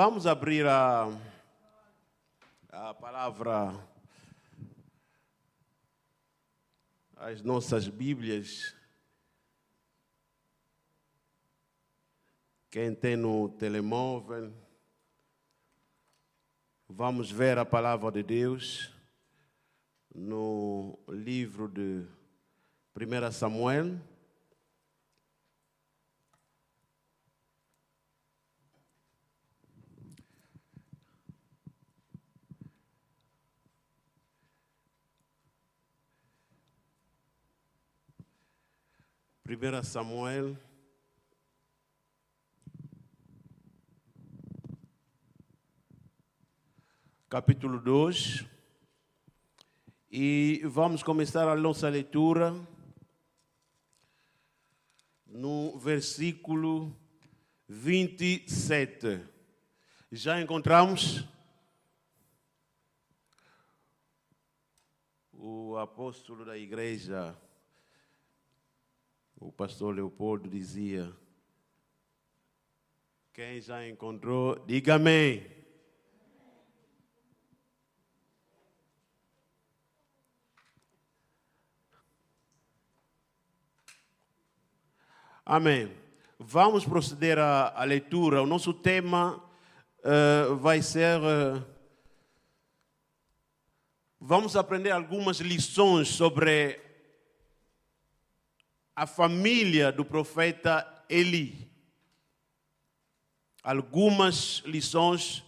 Vamos abrir a, a palavra, as nossas Bíblias. Quem tem no telemóvel, vamos ver a palavra de Deus no livro de 1 Samuel. Primeira Samuel. Capítulo 2 e vamos começar a nossa leitura no versículo 27. Já encontramos? O apóstolo da igreja o pastor Leopoldo dizia: Quem já encontrou, diga amém. Amém. Vamos proceder à, leitura. O nosso tema uh, vai ser. Uh, vamos aprender algumas lições sobre a família do profeta Eli. Algumas lições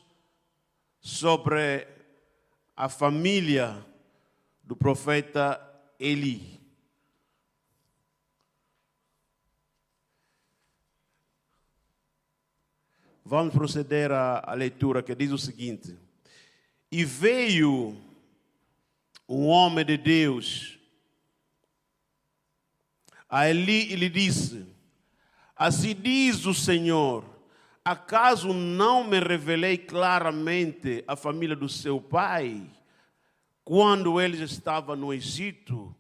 sobre a família do profeta Eli. Vamos proceder à, à leitura que diz o seguinte: E veio um homem de Deus a Eli lhe disse: Assim diz o Senhor: Acaso não me revelei claramente a família do seu pai, quando ele estava no Egito,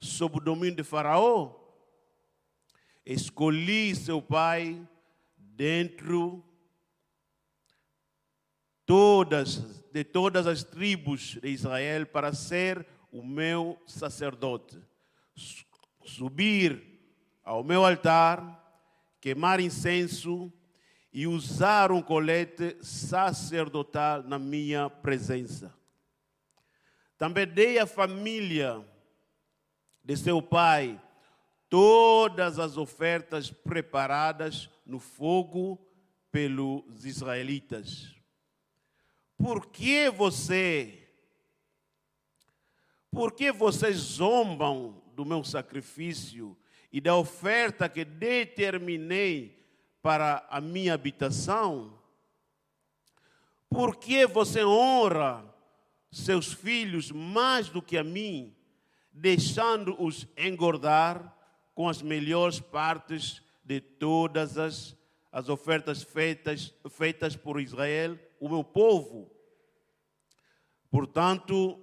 sob o domínio de Faraó? Escolhi seu pai dentro todas, de todas as tribos de Israel para ser o meu sacerdote subir ao meu altar, queimar incenso e usar um colete sacerdotal na minha presença. Também dei à família de seu pai todas as ofertas preparadas no fogo pelos israelitas. Por que você, por que vocês zombam do meu sacrifício e da oferta que determinei para a minha habitação? Por que você honra seus filhos mais do que a mim, deixando-os engordar com as melhores partes de todas as, as ofertas feitas, feitas por Israel, o meu povo? Portanto,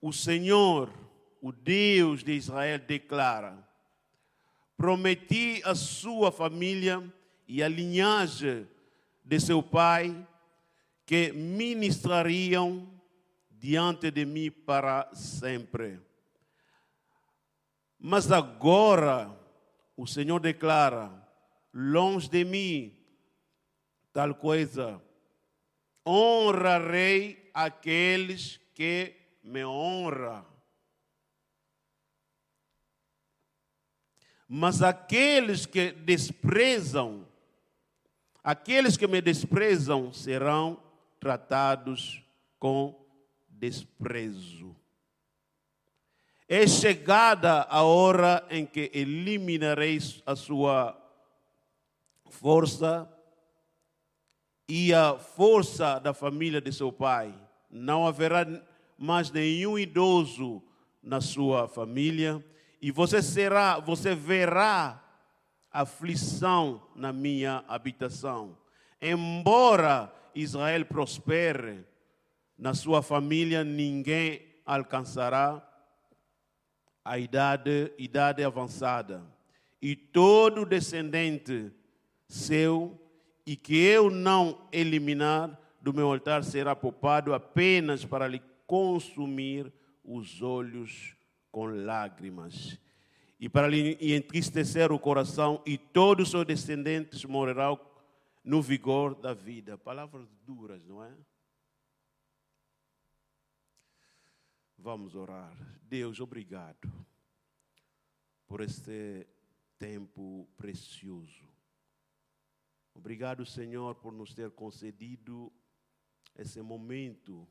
o Senhor o Deus de Israel declara: Prometi a sua família e a linhagem de seu pai que ministrariam diante de mim para sempre. Mas agora o Senhor declara: longe de mim tal coisa. Honrarei aqueles que me honram. Mas aqueles que desprezam, aqueles que me desprezam serão tratados com desprezo. É chegada a hora em que eliminareis a sua força e a força da família de seu pai. Não haverá mais nenhum idoso na sua família e você será, você verá aflição na minha habitação. Embora Israel prospere, na sua família ninguém alcançará a idade, idade avançada. E todo descendente seu e que eu não eliminar do meu altar será poupado apenas para lhe consumir os olhos com lágrimas e para lhe entristecer o coração, e todos os seus descendentes morrerão no vigor da vida. Palavras duras, não é? Vamos orar. Deus, obrigado por este tempo precioso. Obrigado, Senhor, por nos ter concedido esse momento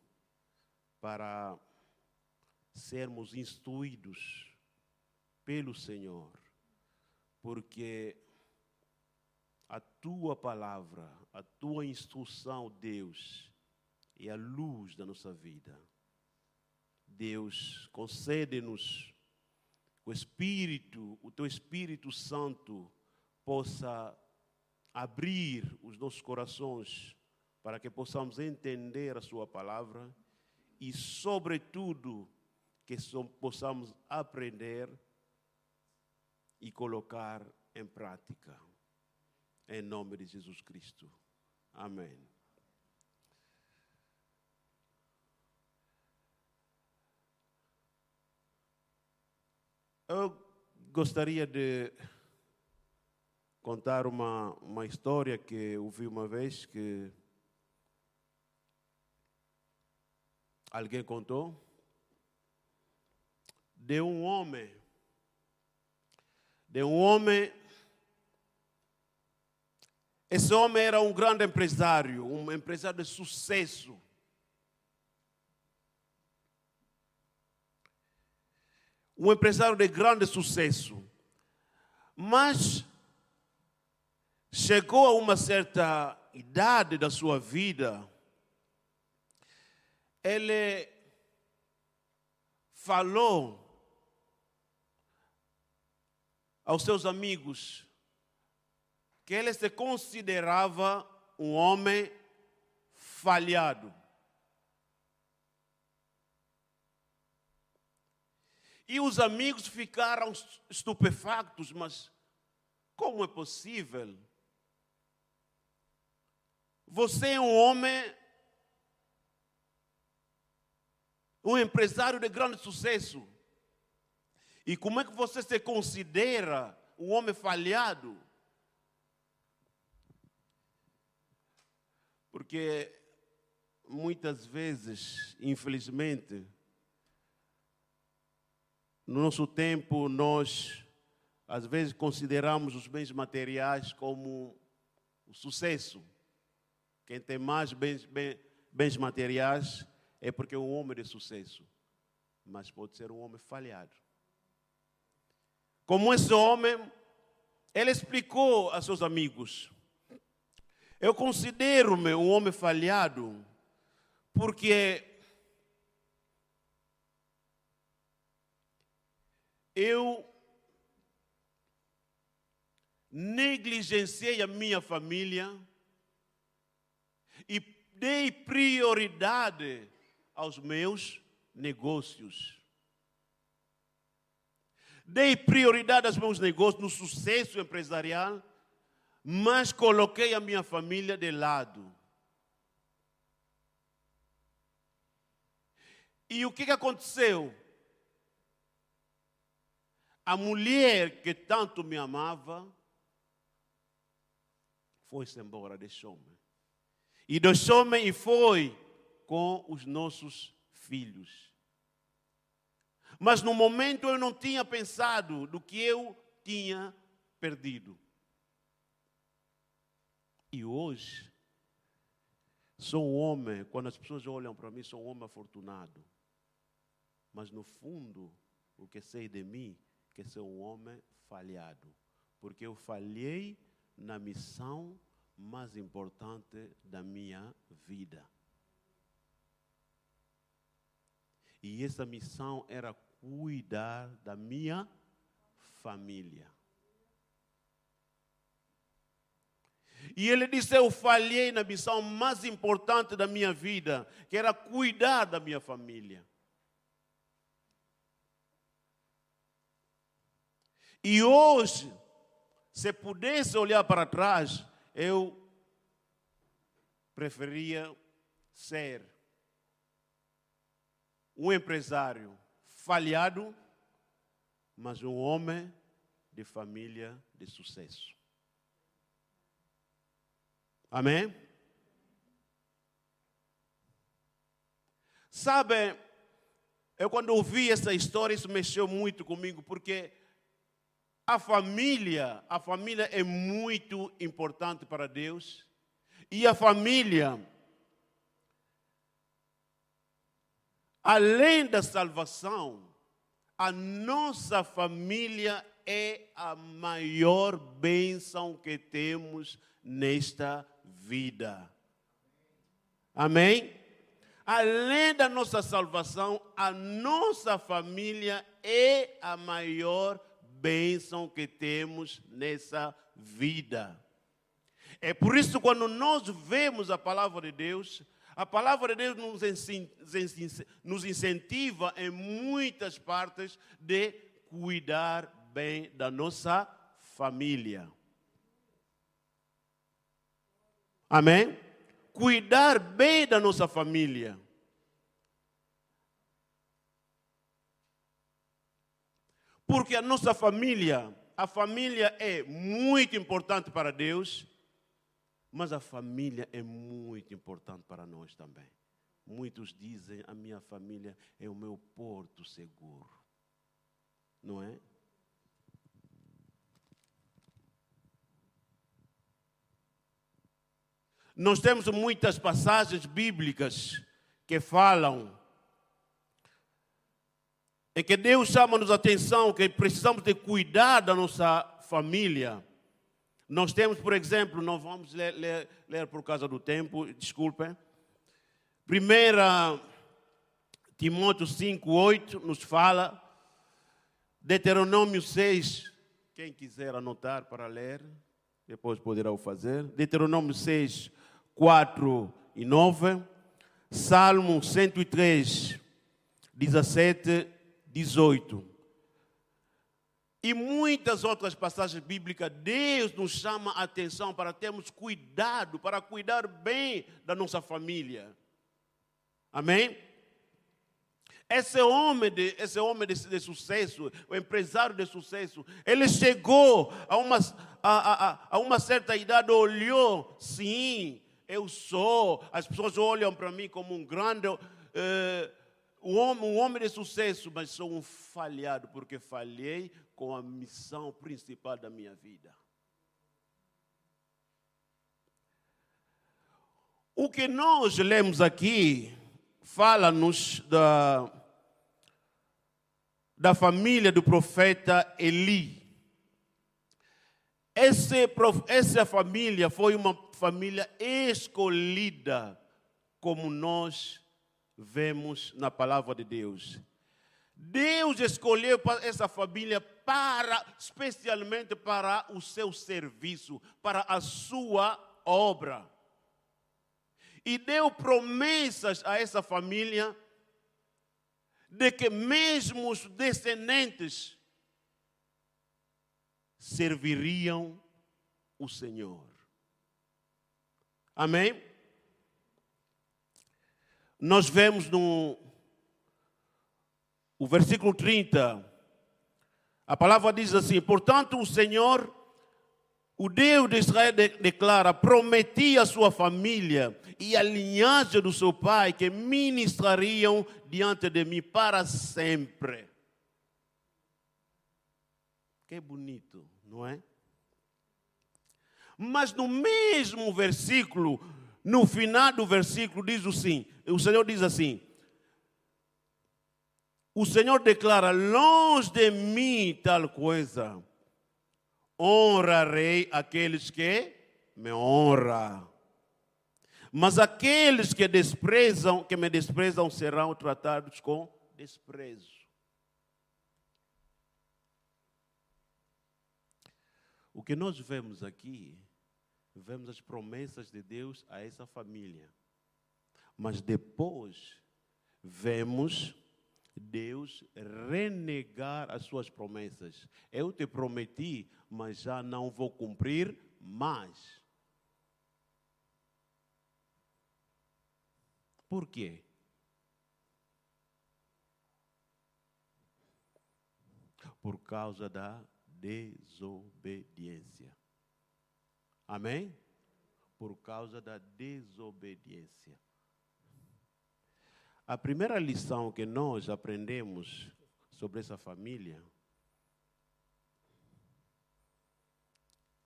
para sermos instruídos pelo Senhor, porque a tua palavra, a tua instrução, Deus, é a luz da nossa vida. Deus, concede-nos o Espírito, o teu Espírito Santo possa abrir os nossos corações para que possamos entender a Sua palavra e, sobretudo, que possamos aprender e colocar em prática. Em nome de Jesus Cristo. Amém. Eu gostaria de contar uma, uma história que ouvi uma vez que alguém contou de um homem de um homem. Esse homem era um grande empresário, um empresário de sucesso. Um empresário de grande sucesso. Mas chegou a uma certa idade da sua vida, ele falou aos seus amigos que ele se considerava um homem falhado. E os amigos ficaram estupefactos, mas como é possível? Você é um homem, um empresário de grande sucesso. E como é que você se considera um homem falhado? Porque muitas vezes, infelizmente, no nosso tempo, nós às vezes consideramos os bens materiais como o sucesso. Quem tem mais bens, bens, bens materiais é porque é um homem de sucesso, mas pode ser um homem falhado. Como esse homem, ele explicou a seus amigos: Eu considero-me um homem falhado, porque eu negligenciei a minha família e dei prioridade aos meus negócios. Dei prioridade aos meus negócios, no sucesso empresarial, mas coloquei a minha família de lado. E o que, que aconteceu? A mulher que tanto me amava foi-se embora, deixou-me. E deixou-me e foi com os nossos filhos. Mas no momento eu não tinha pensado do que eu tinha perdido. E hoje, sou um homem, quando as pessoas olham para mim, sou um homem afortunado. Mas no fundo, o que sei de mim, que sou um homem falhado. Porque eu falhei na missão mais importante da minha vida. E essa missão era cuidar da minha família. E ele disse: Eu falhei na missão mais importante da minha vida, que era cuidar da minha família. E hoje, se pudesse olhar para trás, eu preferia ser um empresário falhado, mas um homem de família de sucesso. Amém? Sabe, eu quando ouvi essa história, isso mexeu muito comigo, porque a família, a família é muito importante para Deus. E a família, além da salvação, a nossa família é a maior bênção que temos nesta vida. Amém? Além da nossa salvação, a nossa família é a maior bênção que temos nessa vida. É por isso quando nós vemos a palavra de Deus, a palavra de Deus nos incentiva em muitas partes de cuidar bem da nossa família. Amém? Cuidar bem da nossa família. Porque a nossa família, a família é muito importante para Deus, mas a família é muito importante para nós também. Muitos dizem: a minha família é o meu porto seguro. Não é? Nós temos muitas passagens bíblicas que falam em que Deus chama-nos a atenção que precisamos de cuidar da nossa família. Nós temos, por exemplo, não vamos ler, ler, ler por causa do tempo, desculpem. Primeira Timóteo 5, 8 nos fala, Deuteronômio 6, quem quiser anotar para ler, depois poderá o fazer. Deuteronômio 6, 4 e 9, Salmo 103, 17, 18. E muitas outras passagens bíblicas, Deus nos chama a atenção para termos cuidado, para cuidar bem da nossa família. Amém? Esse homem, de, esse homem de, de, sucesso, o empresário de sucesso, ele chegou a uma, a, a, a uma certa idade, olhou, sim, eu sou. As pessoas olham para mim como um grande, uh, um, homem, um homem de sucesso, mas sou um falhado, porque falhei com a missão principal da minha vida. O que nós lemos aqui fala-nos da, da família do profeta Eli. Esse, essa família foi uma família escolhida, como nós vemos na palavra de Deus. Deus escolheu essa família para, especialmente para o seu serviço, para a sua obra. E deu promessas a essa família de que mesmo os descendentes serviriam o Senhor. Amém? Nós vemos no o versículo 30, a palavra diz assim: Portanto, o Senhor, o Deus de Israel, declara: Prometi à sua família e à linhagem do seu pai que ministrariam diante de mim para sempre. Que bonito, não é? Mas no mesmo versículo, no final do versículo, diz assim: o Senhor diz assim: o Senhor declara: longe de mim tal coisa, honrarei aqueles que me honram. Mas aqueles que desprezam, que me desprezam, serão tratados com desprezo. O que nós vemos aqui vemos as promessas de Deus a essa família. Mas depois vemos Deus renegar as suas promessas. Eu te prometi, mas já não vou cumprir mais. Por quê? Por causa da desobediência. Amém? Por causa da desobediência. A primeira lição que nós aprendemos sobre essa família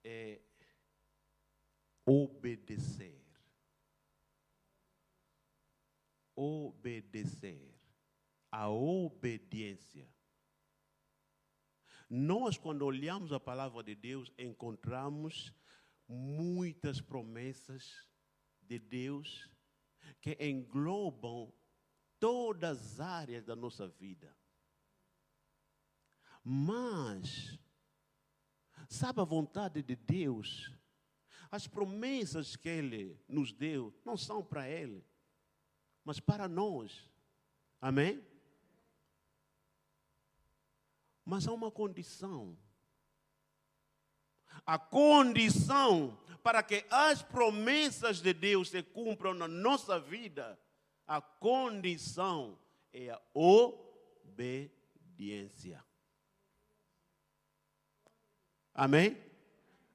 é obedecer. Obedecer. A obediência. Nós, quando olhamos a palavra de Deus, encontramos muitas promessas de Deus que englobam todas as áreas da nossa vida. Mas, sabe a vontade de Deus? As promessas que Ele nos deu não são para Ele, mas para nós. Amém? Mas há uma condição. A condição para que as promessas de Deus se cumpram na nossa vida, a condição é a obediência. Amém?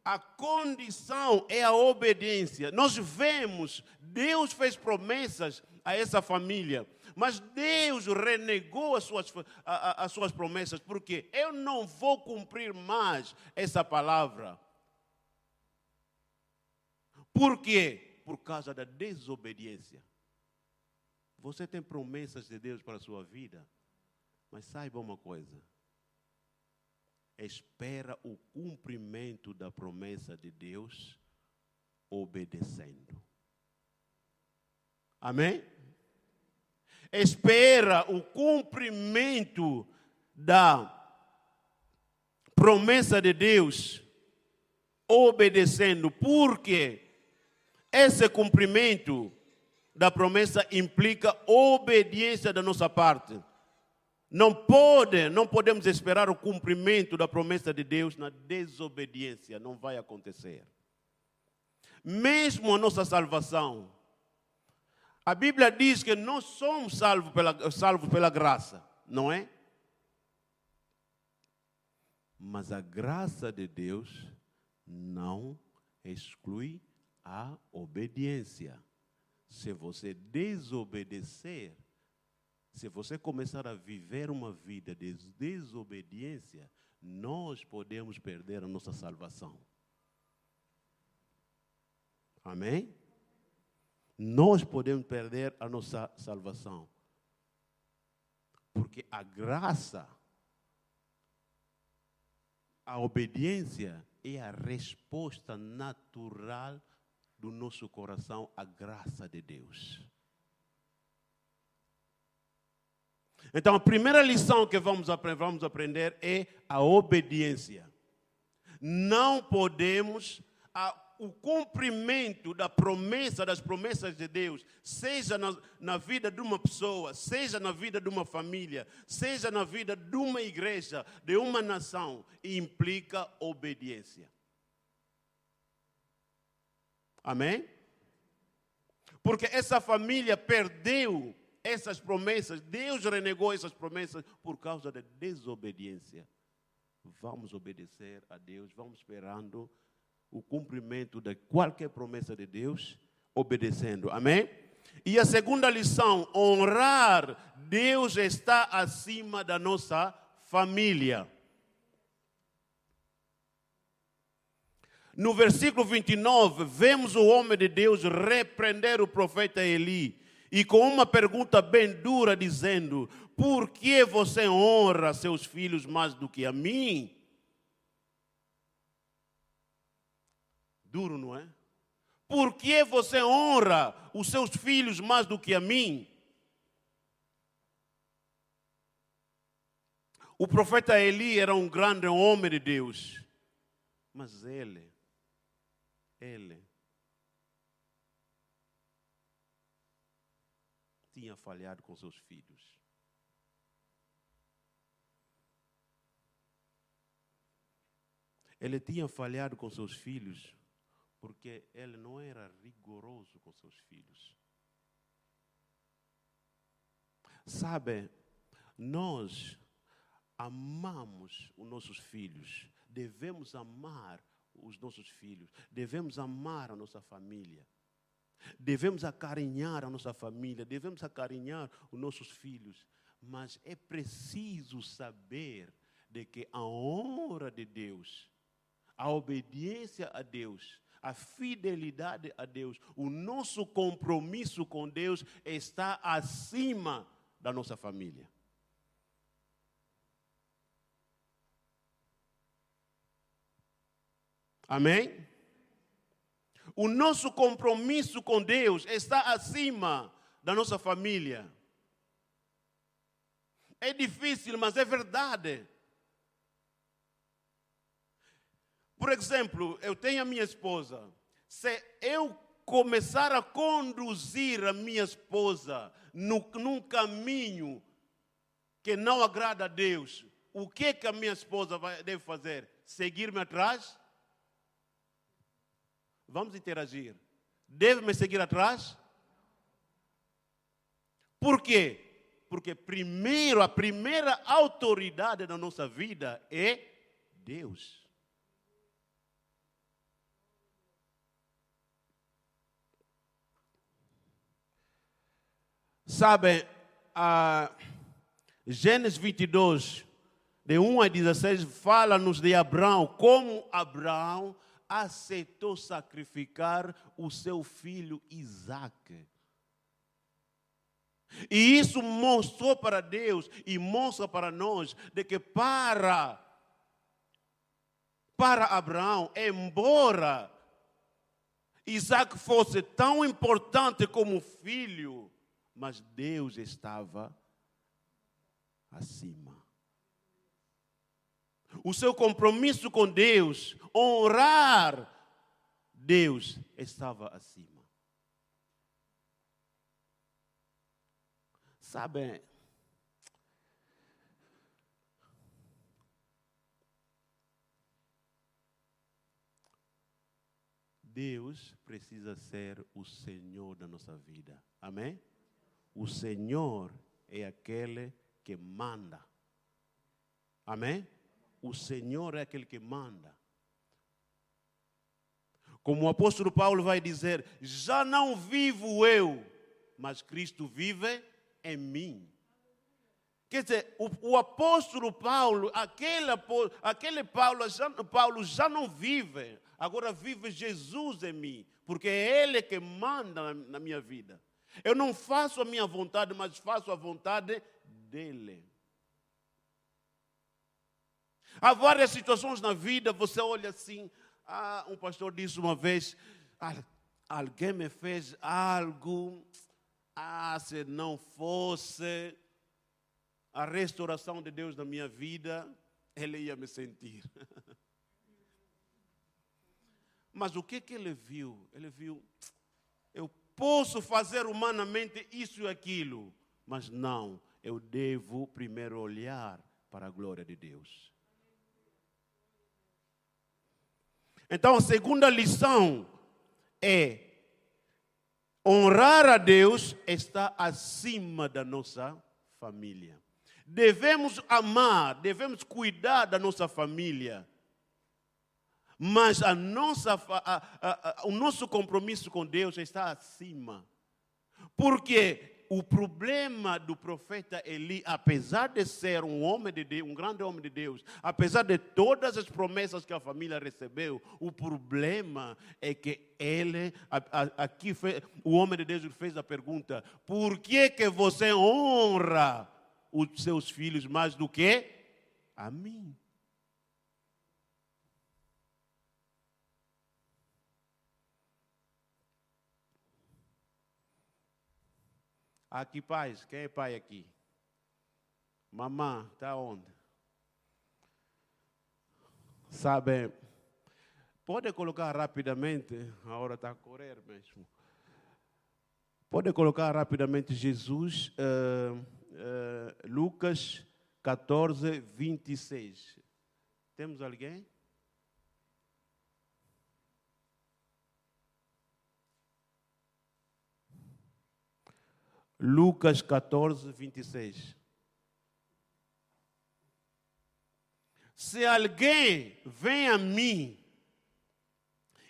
A condição é a obediência. Nós vemos, Deus fez promessas a essa família. Mas Deus renegou as suas, as suas promessas, porque eu não vou cumprir mais essa palavra. Por quê? Por causa da desobediência. Você tem promessas de Deus para a sua vida, mas saiba uma coisa: espera o cumprimento da promessa de Deus obedecendo. Amém? espera o cumprimento da promessa de Deus, obedecendo, porque esse cumprimento da promessa implica obediência da nossa parte. Não pode, não podemos esperar o cumprimento da promessa de Deus na desobediência, não vai acontecer. Mesmo a nossa salvação, a Bíblia diz que nós somos salvos pela, salvos pela graça, não é? Mas a graça de Deus não exclui a obediência. Se você desobedecer, se você começar a viver uma vida de desobediência, nós podemos perder a nossa salvação. Amém? nós podemos perder a nossa salvação. Porque a graça, a obediência é a resposta natural do nosso coração à graça de Deus. Então, a primeira lição que vamos aprender, vamos aprender é a obediência. Não podemos o cumprimento da promessa, das promessas de Deus, seja na, na, vida de uma pessoa, seja na vida de uma família, seja na vida de uma igreja, de uma nação, implica obediência. Amém? Porque essa família perdeu essas promessas, Deus renegou essas promessas por causa da desobediência. Vamos obedecer a Deus, vamos esperando o cumprimento de qualquer promessa de Deus, obedecendo. Amém? E a segunda lição, honrar Deus está acima da nossa família. No versículo 29, vemos o homem de Deus repreender o profeta Eli e com uma pergunta bem dura, dizendo: Por que você honra seus filhos mais do que a mim? Duro, não é? Por que você honra os seus filhos mais do que a mim? O profeta Eli era um grande homem de Deus, mas ele, ele tinha falhado com seus filhos. Ele tinha falhado com seus filhos porque ele não era rigoroso com seus filhos. Sabe, nós amamos os nossos filhos, devemos amar os nossos filhos, devemos amar a nossa família, devemos acarinhar a nossa família, devemos acarinhar os nossos filhos, mas é preciso saber de que a honra de Deus, a obediência a Deus, a fidelidade a Deus, o nosso compromisso com Deus está acima da nossa família. Amém? O nosso compromisso com Deus está acima da nossa família. É difícil, mas é verdade. Por exemplo, eu tenho a minha esposa. Se eu começar a conduzir a minha esposa no, num caminho que não agrada a Deus, o que, que a minha esposa vai, deve fazer? Seguir-me atrás? Vamos interagir. Deve me seguir atrás? Por quê? Porque primeiro, a primeira autoridade da nossa vida é Deus. Sabe, a Gênesis 22, de 1 a 16, fala-nos de Abraão, como Abraão aceitou sacrificar o seu filho Isaac. E isso mostrou para Deus e mostra para nós de que para para Abraão, embora Isaac fosse tão importante como filho, mas Deus estava acima o seu compromisso com Deus, honrar Deus, estava acima. Sabe, Deus precisa ser o Senhor da nossa vida. Amém? O Senhor é aquele que manda. Amém? O Senhor é aquele que manda. Como o apóstolo Paulo vai dizer: já não vivo eu, mas Cristo vive em mim. Quer dizer, o, o apóstolo Paulo, aquele, aquele Paulo, já, Paulo já não vive, agora vive Jesus em mim, porque é Ele que manda na, na minha vida. Eu não faço a minha vontade, mas faço a vontade dEle. Há várias situações na vida, você olha assim, ah, um pastor disse uma vez, alguém me fez algo, ah, se não fosse a restauração de Deus na minha vida, ele ia me sentir. Mas o que, que ele viu? Ele viu, eu posso fazer humanamente isso e aquilo, mas não, eu devo primeiro olhar para a glória de Deus. Então, a segunda lição é honrar a Deus está acima da nossa família. Devemos amar, devemos cuidar da nossa família. Mas a nossa, a, a, a, o nosso compromisso com Deus está acima. Porque o problema do profeta Eli, apesar de ser um homem de Deus, um grande homem de Deus, apesar de todas as promessas que a família recebeu, o problema é que ele, aqui o homem de Deus fez a pergunta: por que que você honra os seus filhos mais do que a mim? Aqui, pais, quem é pai aqui? Mamã, está onde? Sabe, pode colocar rapidamente, a hora está a correr mesmo. Pode colocar rapidamente Jesus, uh, uh, Lucas 14, 26. Temos alguém? Lucas 14, 26. Se alguém vem a mim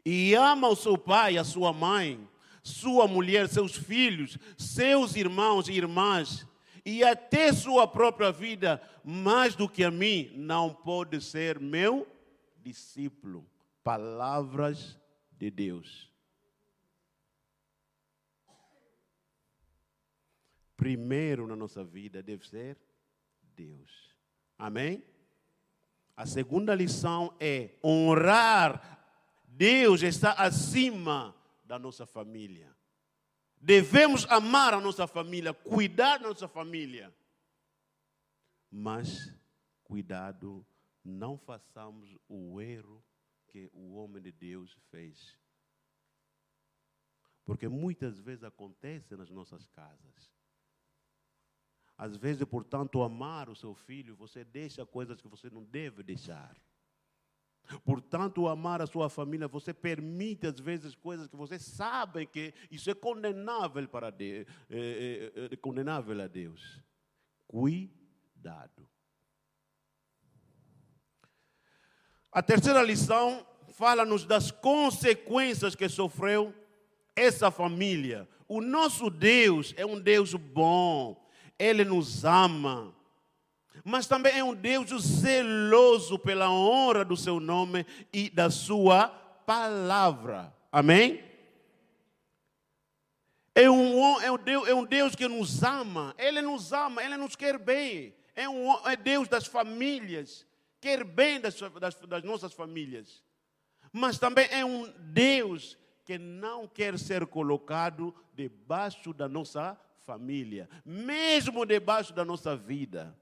e ama o seu pai, a sua mãe, sua mulher, seus filhos, seus irmãos e irmãs, e até sua própria vida, mais do que a mim, não pode ser meu discípulo. Palavras de Deus. Primeiro na nossa vida deve ser Deus. Amém? A segunda lição é honrar. Deus está acima da nossa família. Devemos amar a nossa família, cuidar da nossa família. Mas, cuidado, não façamos o erro que o homem de Deus fez. Porque muitas vezes acontece nas nossas casas. Às vezes, portanto, amar o seu filho, você deixa coisas que você não deve deixar. Portanto, amar a sua família, você permite às vezes coisas que você sabe que isso é condenável para Deus, é, é, é condenável a Deus. Cuidado. A terceira lição fala-nos das consequências que sofreu essa família. O nosso Deus é um Deus bom, Ele nos ama mas também é um Deus zeloso pela honra do seu nome e da sua palavra. Amém? É um, é um, Deus, é um Deus que nos ama, Ele nos ama, Ele nos quer bem. É, um, é Deus das famílias, quer bem das, das, das nossas famílias. Mas também é um Deus que não quer ser colocado debaixo da nossa família, mesmo debaixo da nossa vida.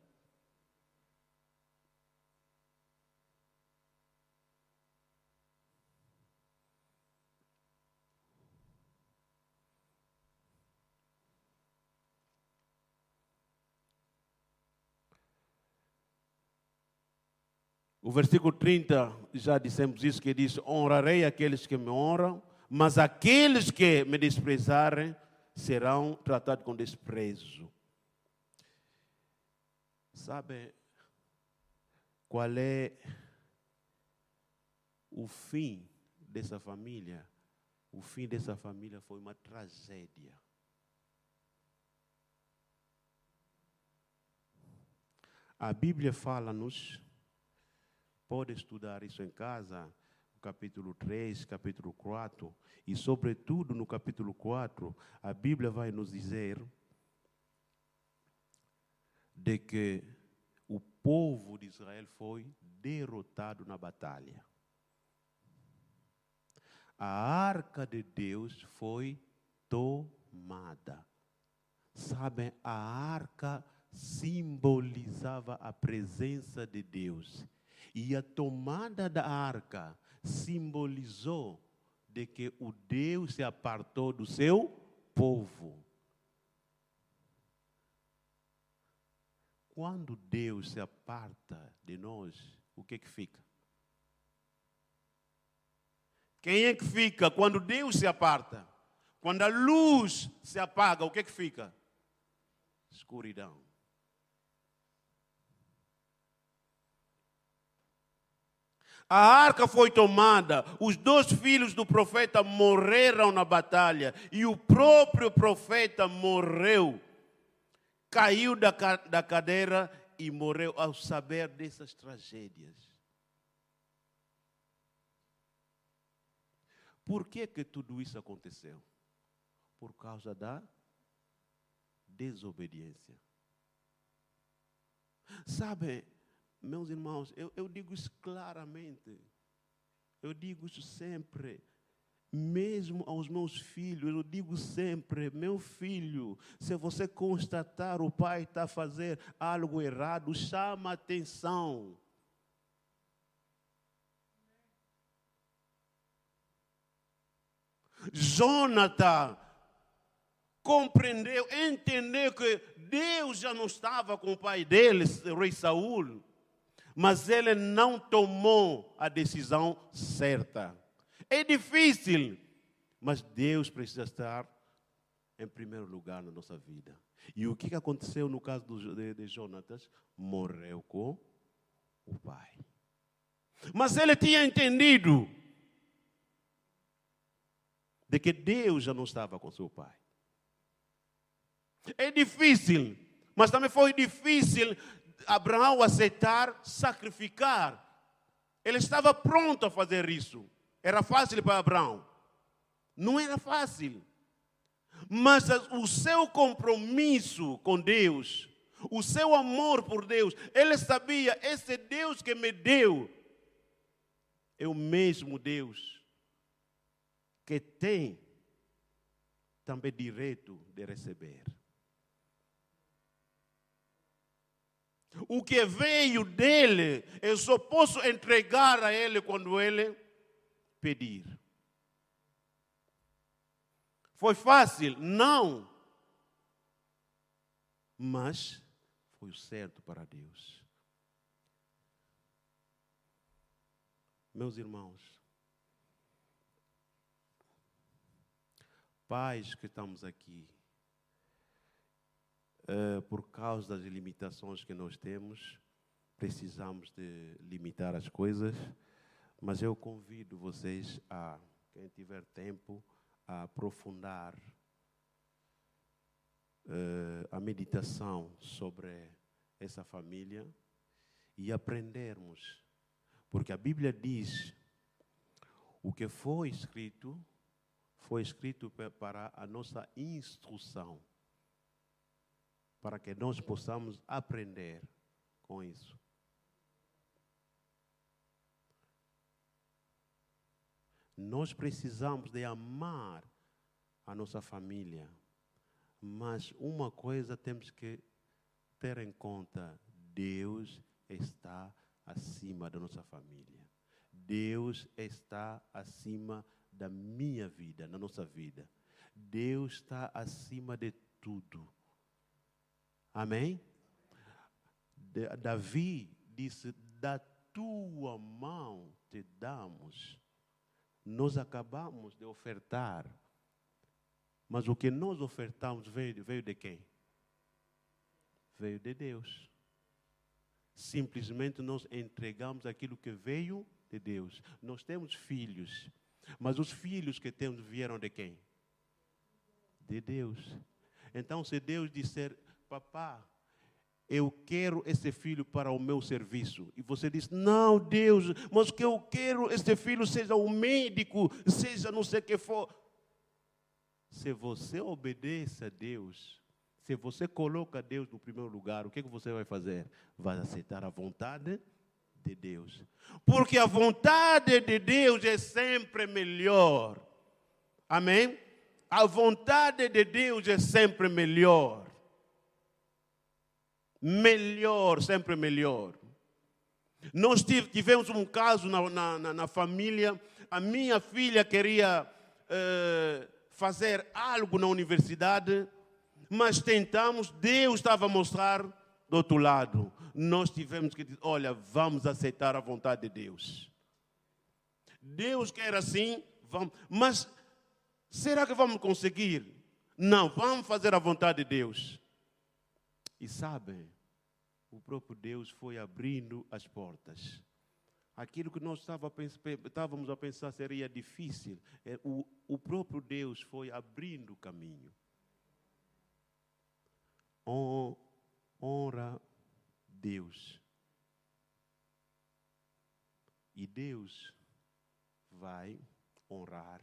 O versículo 30, já dissemos isso, que diz: Honrarei aqueles que me honram, mas aqueles que me desprezarem serão tratados com desprezo. Sabe qual é o fim dessa família? O fim dessa família foi uma tragédia. A Bíblia fala-nos Pode estudar isso em casa, capítulo 3, capítulo 4, e sobretudo no capítulo 4, a Bíblia vai nos dizer de que o povo de Israel foi derrotado na batalha. A arca de Deus foi tomada. Sabem, a arca simbolizava a presença de Deus. E a tomada da arca simbolizou de que o Deus se apartou do seu povo. Quando Deus se aparta de nós, o que que fica? Quem é que fica quando Deus se aparta? Quando a luz se apaga, o que que fica? Escuridão. A arca foi tomada, os dois filhos do profeta morreram na batalha e o próprio profeta morreu. Caiu da, da cadeira e morreu ao saber dessas tragédias. Por que, que tudo isso aconteceu? Por causa da desobediência. Sabe, meus irmãos, eu, eu digo isso claramente. Eu digo isso sempre. Mesmo aos meus filhos, eu digo sempre: meu filho, se você constatar o pai está a fazer algo errado, chama atenção. Jonathan compreendeu, entendeu que Deus já não estava com o pai dele, o rei Saul mas ele não tomou a decisão certa. É difícil, mas Deus precisa estar em primeiro lugar na nossa vida. E o que aconteceu no caso de, de Jonatas? Morreu com o pai. Mas ele tinha entendido de que Deus já não estava com seu pai. É difícil, mas também foi difícil Abraão aceitar sacrificar. Ele estava pronto a fazer isso. Era fácil para Abraão? Não era fácil. Mas o seu compromisso com Deus, o seu amor por Deus, ele sabia: esse Deus que me deu é o mesmo Deus que tem também direito de receber. O que veio dele, eu só posso entregar a ele quando ele pedir. Foi fácil? Não. Mas foi o certo para Deus. Meus irmãos, pais que estamos aqui, uh, por causa das limitações que nós temos, precisamos de limitar as coisas, mas eu convido vocês a, quem tiver tempo, a aprofundar uh, a meditação sobre essa família e aprendermos, porque a Bíblia diz o que foi escrito foi escrito para a nossa instrução para que nós possamos aprender com isso. Nós precisamos de amar a nossa família, mas uma coisa temos que ter em conta: Deus está acima da nossa família. Deus está acima da minha vida, na nossa vida. Deus está acima de tudo. Amém? Davi disse: Da tua mão te damos. Nós acabamos de ofertar. Mas o que nós ofertamos veio, veio de quem? Veio de Deus. Simplesmente nós entregamos aquilo que veio de Deus. Nós temos filhos, mas os filhos que temos vieram de quem? De Deus. Então, se Deus disser, papá, eu quero esse filho para o meu serviço. E você diz, não, Deus, mas que eu quero esse filho seja um médico, seja não sei o que for. Se você obedece a Deus, se você coloca Deus no primeiro lugar, o que, que você vai fazer? Vai aceitar a vontade de Deus. Porque a vontade de Deus é sempre melhor. Amém? A vontade de Deus é sempre melhor melhor, sempre melhor. Nós tivemos um caso na, na, na família, a minha filha queria uh, fazer algo na universidade, mas tentamos, Deus estava a mostrar do outro lado. Nós tivemos que dizer: olha, vamos aceitar a vontade de Deus. Deus quer assim, vamos, mas será que vamos conseguir? Não, vamos fazer a vontade de Deus. E sabem, o próprio Deus foi abrindo as portas. Aquilo que nós estávamos a pensar seria difícil, é, o, o próprio Deus foi abrindo o caminho. Honra Deus. E Deus vai honrar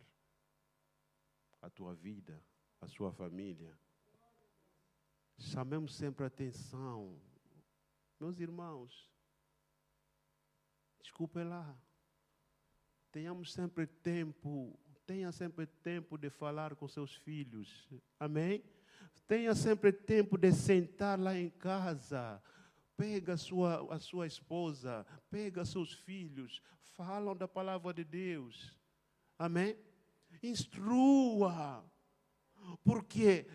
a tua vida, a sua família Chamemos sempre atenção. Meus irmãos, desculpe lá. Tenhamos sempre tempo, tenha sempre tempo de falar com seus filhos. Amém? Tenha sempre tempo de sentar lá em casa. Pega a sua, a sua esposa, pega seus filhos, falam da palavra de Deus. Amém? Instrua. Porque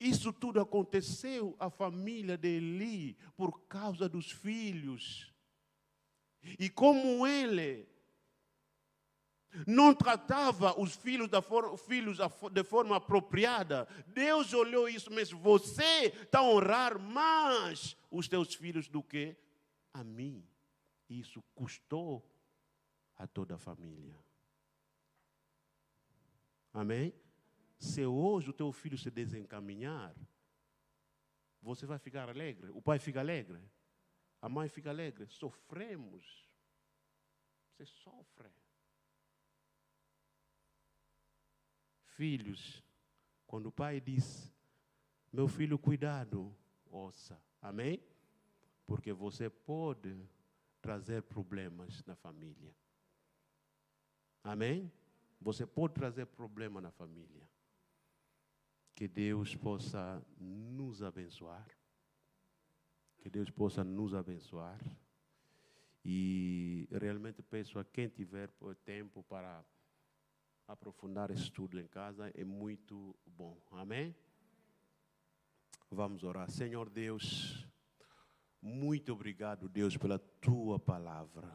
isso tudo aconteceu à família de Eli por causa dos filhos. E como ele não tratava os filhos, da for, filhos de forma apropriada. Deus olhou isso, mas você está a honrar mais os teus filhos do que a mim. Isso custou a toda a família. Amém? Se hoje o teu filho se desencaminhar, você vai ficar alegre, o pai fica alegre, a mãe fica alegre. Sofremos. Você sofre. Filhos, quando o pai diz, meu filho, cuidado, ouça. Amém? Porque você pode trazer problemas na família. Amém? Você pode trazer problema na família. Que Deus possa nos abençoar. Que Deus possa nos abençoar. E realmente peço a quem tiver tempo para aprofundar estudo em casa, é muito bom. Amém? Vamos orar. Senhor Deus, muito obrigado, Deus, pela tua palavra.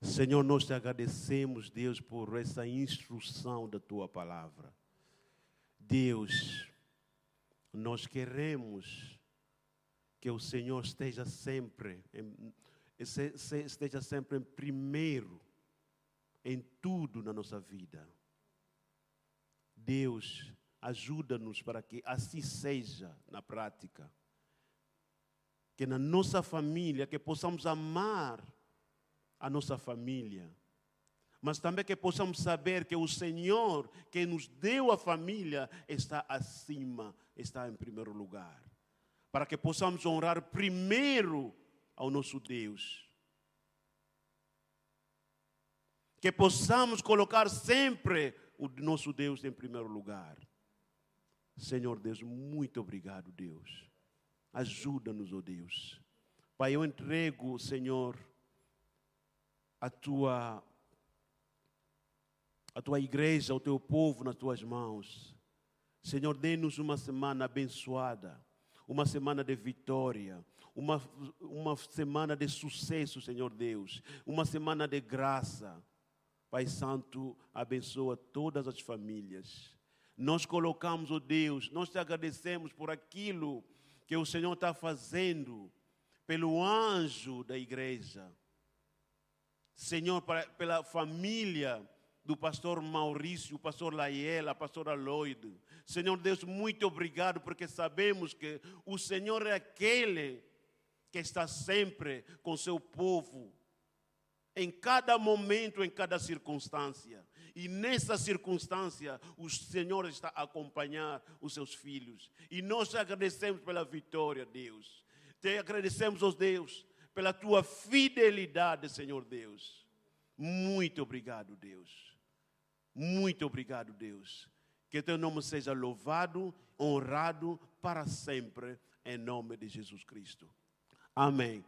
Senhor, nós te agradecemos, Deus, por essa instrução da tua palavra. Deus, nós queremos que o Senhor esteja sempre, esteja sempre em primeiro em tudo na nossa vida. Deus, ajuda-nos para que assim seja na prática. Que na nossa família, que possamos amar a nossa família mas também que possamos saber que o Senhor que nos deu a família está acima, está em primeiro lugar. Para que possamos honrar primeiro ao nosso Deus. Que possamos colocar sempre o nosso Deus em primeiro lugar. Senhor Deus, muito obrigado, Deus. Ajuda-nos, ó oh Deus. Pai, eu entrego, Senhor, a tua a tua igreja, o teu povo nas tuas mãos. Senhor, dê-nos uma semana abençoada, uma semana de vitória, uma, uma semana de sucesso, Senhor Deus, uma semana de graça. Pai Santo, abençoa todas as famílias. Nós colocamos, o oh Deus, nós te agradecemos por aquilo que o Senhor está fazendo, pelo anjo da igreja. Senhor, pela família do pastor Maurício, o pastor Laiela, a pastora Lloyd. Senhor Deus, muito obrigado, porque sabemos que o Senhor é aquele que está sempre com seu povo, em cada momento, em cada circunstância. E nessa circunstância, o Senhor está a acompanhar os seus filhos. E nós te agradecemos pela vitória, Deus. Te agradecemos, ó Deus, pela tua fidelidade, Senhor Deus. Muito obrigado, Deus. Muito obrigado, Deus. Que teu nome seja louvado, honrado para sempre, em nome de Jesus Cristo. Amém.